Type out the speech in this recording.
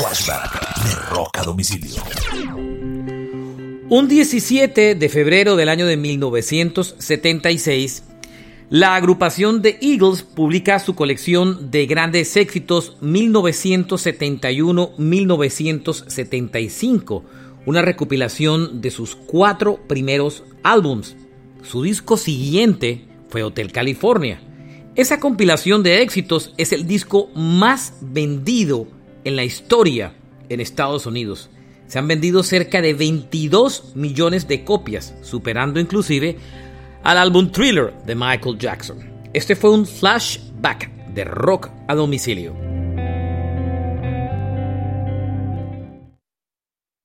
Flashback de Domicilio. Un 17 de febrero del año de 1976, la agrupación de Eagles publica su colección de grandes éxitos 1971-1975, una recopilación de sus cuatro primeros álbums. Su disco siguiente fue Hotel California. Esa compilación de éxitos es el disco más vendido en la historia en Estados Unidos. Se han vendido cerca de 22 millones de copias, superando inclusive al álbum Thriller de Michael Jackson. Este fue un flashback de rock a domicilio.